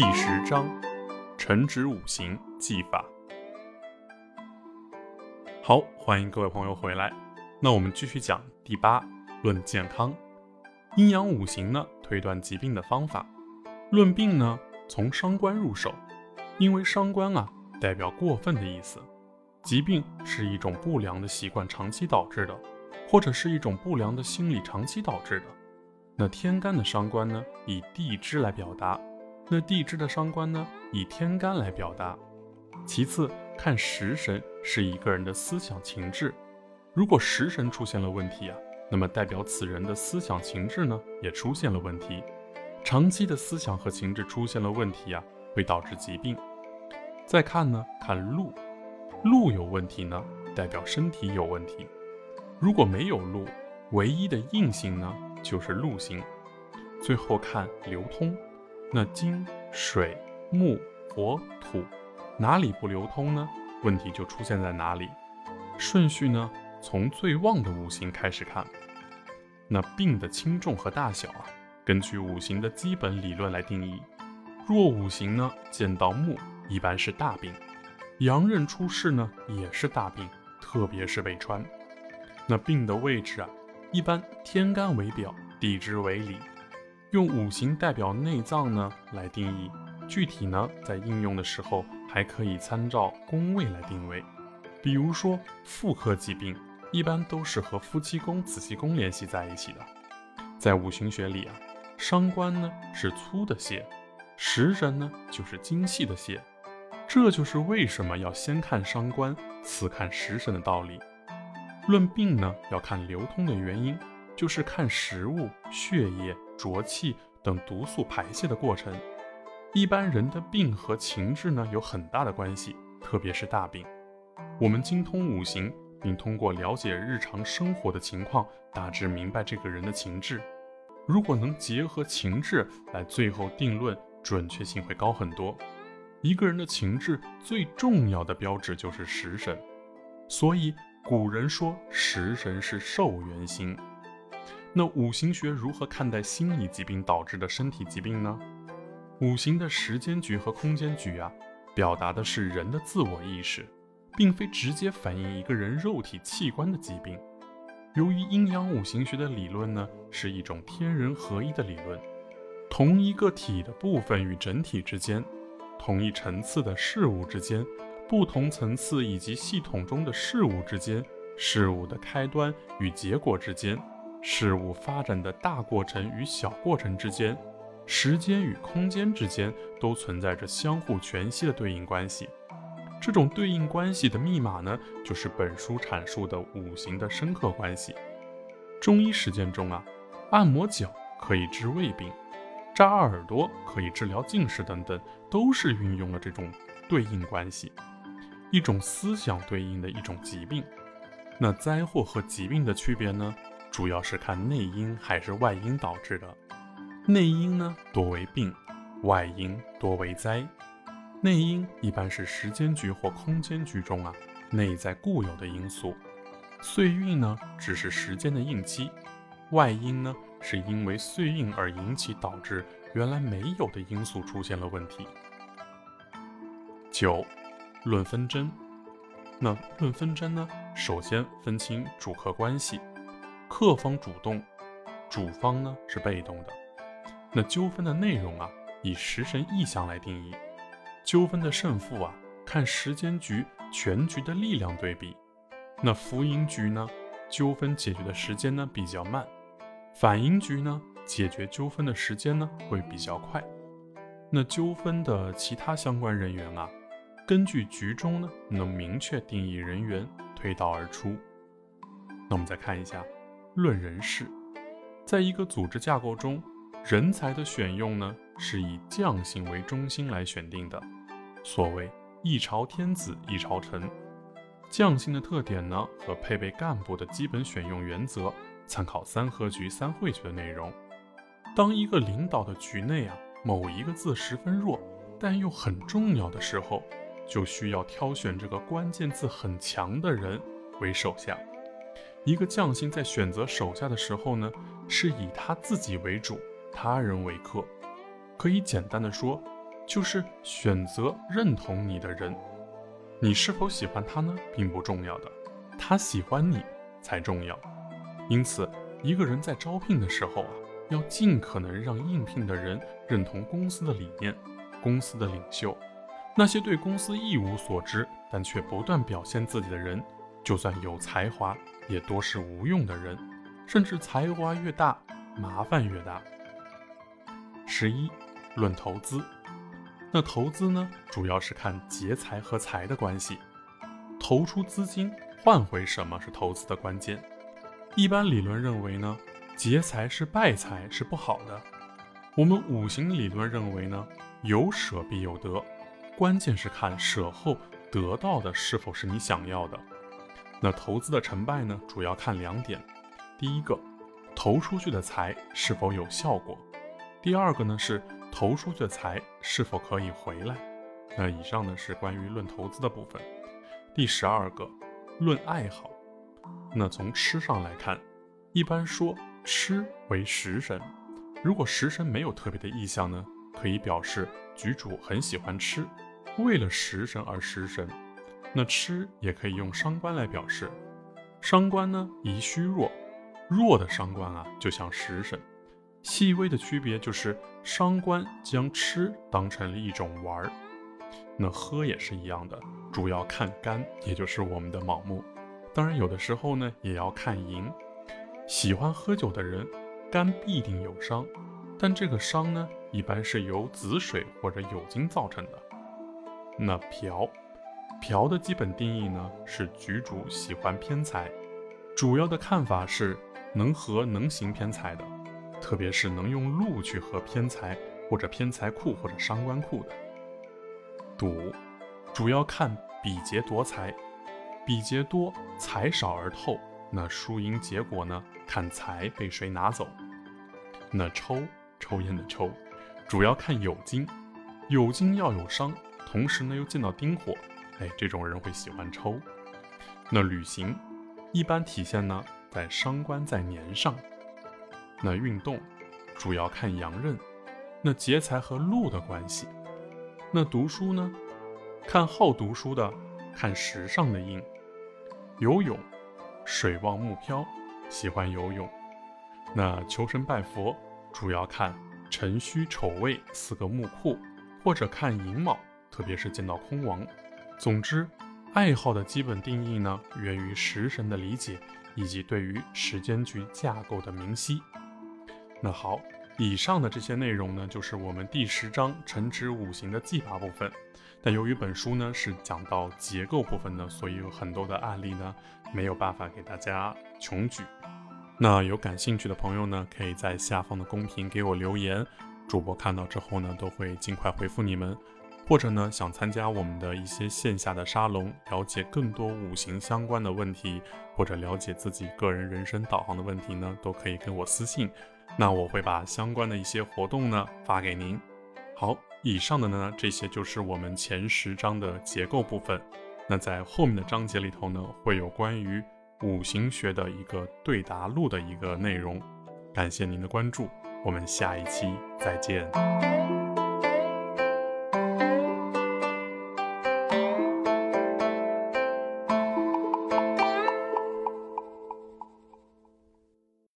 第十章：辰指五行技法。好，欢迎各位朋友回来。那我们继续讲第八，论健康。阴阳五行呢，推断疾病的方法。论病呢，从伤官入手，因为伤官啊，代表过分的意思。疾病是一种不良的习惯长期导致的，或者是一种不良的心理长期导致的。那天干的伤官呢，以地支来表达。那地支的伤官呢，以天干来表达。其次看食神是一个人的思想情志，如果食神出现了问题啊，那么代表此人的思想情志呢也出现了问题。长期的思想和情志出现了问题啊，会导致疾病。再看呢，看禄，禄有问题呢，代表身体有问题。如果没有禄，唯一的硬性呢就是禄星。最后看流通。那金、水、木、火、土，哪里不流通呢？问题就出现在哪里。顺序呢？从最旺的五行开始看。那病的轻重和大小啊，根据五行的基本理论来定义。弱五行呢，见到木一般是大病；阳刃出世呢，也是大病，特别是北川。那病的位置啊，一般天干为表，地支为里。用五行代表内脏呢来定义，具体呢在应用的时候还可以参照宫位来定位。比如说妇科疾病，一般都是和夫妻宫、子妻宫联系在一起的。在五行学里啊，伤官呢是粗的泄，食神呢就是精细的泄，这就是为什么要先看伤官，次看食神的道理。论病呢要看流通的原因，就是看食物、血液。浊气等毒素排泄的过程，一般人的病和情志呢有很大的关系，特别是大病。我们精通五行，并通过了解日常生活的情况，大致明白这个人的情志。如果能结合情志来最后定论，准确性会高很多。一个人的情志最重要的标志就是食神，所以古人说食神是寿元星。那五行学如何看待心理疾病导致的身体疾病呢？五行的时间局和空间局啊，表达的是人的自我意识，并非直接反映一个人肉体器官的疾病。由于阴阳五行学的理论呢，是一种天人合一的理论，同一个体的部分与整体之间，同一层次的事物之间，不同层次以及系统中的事物之间，事物的开端与结果之间。事物发展的大过程与小过程之间，时间与空间之间都存在着相互全息的对应关系。这种对应关系的密码呢，就是本书阐述的五行的深刻关系。中医实践中啊，按摩脚可以治胃病，扎耳朵可以治疗近视等等，都是运用了这种对应关系，一种思想对应的一种疾病。那灾祸和疾病的区别呢？主要是看内因还是外因导致的，内因呢多为病，外因多为灾。内因一般是时间局或空间局中啊内在固有的因素，岁运呢只是时间的应期，外因呢是因为岁运而引起导致原来没有的因素出现了问题。九，论分针。那论分针呢，首先分清主客关系。客方主动，主方呢是被动的。那纠纷的内容啊，以食神意象来定义。纠纷的胜负啊，看时间局全局的力量对比。那福音局呢，纠纷解决的时间呢比较慢；反应局呢，解决纠纷的时间呢会比较快。那纠纷的其他相关人员啊，根据局中呢能明确定义人员，推导而出。那我们再看一下。论人事，在一个组织架构中，人才的选用呢，是以将性为中心来选定的。所谓一朝天子一朝臣，将性的特点呢，和配备干部的基本选用原则，参考三合局、三会局的内容。当一个领导的局内啊，某一个字十分弱，但又很重要的时候，就需要挑选这个关键字很强的人为手下。一个将星在选择手下的时候呢，是以他自己为主，他人为客。可以简单的说，就是选择认同你的人。你是否喜欢他呢，并不重要的，他喜欢你才重要。因此，一个人在招聘的时候啊，要尽可能让应聘的人认同公司的理念、公司的领袖。那些对公司一无所知，但却不断表现自己的人，就算有才华，也多是无用的人。甚至才华越大，麻烦越大。十一，论投资。那投资呢，主要是看劫财和财的关系，投出资金换回什么是投资的关键。一般理论认为呢，劫财是败财，是不好的。我们五行理论认为呢，有舍必有得，关键是看舍后得到的是否是你想要的。那投资的成败呢，主要看两点：第一个，投出去的财是否有效果；第二个呢是。投出去的财是否可以回来？那以上呢是关于论投资的部分。第十二个，论爱好。那从吃上来看，一般说吃为食神。如果食神没有特别的意象呢，可以表示局主很喜欢吃，为了食神而食神。那吃也可以用伤官来表示，伤官呢宜虚弱，弱的伤官啊就像食神。细微的区别就是，伤官将吃当成了一种玩儿，那喝也是一样的，主要看肝，也就是我们的卯木。当然，有的时候呢，也要看寅。喜欢喝酒的人，肝必定有伤，但这个伤呢，一般是由子水或者酉金造成的。那嫖，嫖的基本定义呢，是局主喜欢偏财，主要的看法是能和能行偏财的。特别是能用禄去合偏财或者偏财库或者伤官库的赌，主要看比劫夺财，比劫多财少而透，那输赢结果呢？看财被谁拿走。那抽抽烟的抽，主要看酉金，酉金要有伤，同时呢又见到丁火，哎，这种人会喜欢抽。那旅行一般体现呢在伤官在年上。那运动主要看阳刃，那劫财和禄的关系。那读书呢，看好读书的，看时尚的印。游泳，水旺木漂，喜欢游泳。那求神拜佛，主要看辰戌丑未四个木库，或者看寅卯，特别是见到空亡。总之，爱好的基本定义呢，源于食神的理解，以及对于时间局架构的明晰。那好，以上的这些内容呢，就是我们第十章陈指五行的技法部分。但由于本书呢是讲到结构部分的，所以有很多的案例呢没有办法给大家穷举。那有感兴趣的朋友呢，可以在下方的公屏给我留言，主播看到之后呢都会尽快回复你们。或者呢想参加我们的一些线下的沙龙，了解更多五行相关的问题，或者了解自己个人人生导航的问题呢，都可以跟我私信。那我会把相关的一些活动呢发给您。好，以上的呢这些就是我们前十章的结构部分。那在后面的章节里头呢，会有关于五行学的一个对答录的一个内容。感谢您的关注，我们下一期再见。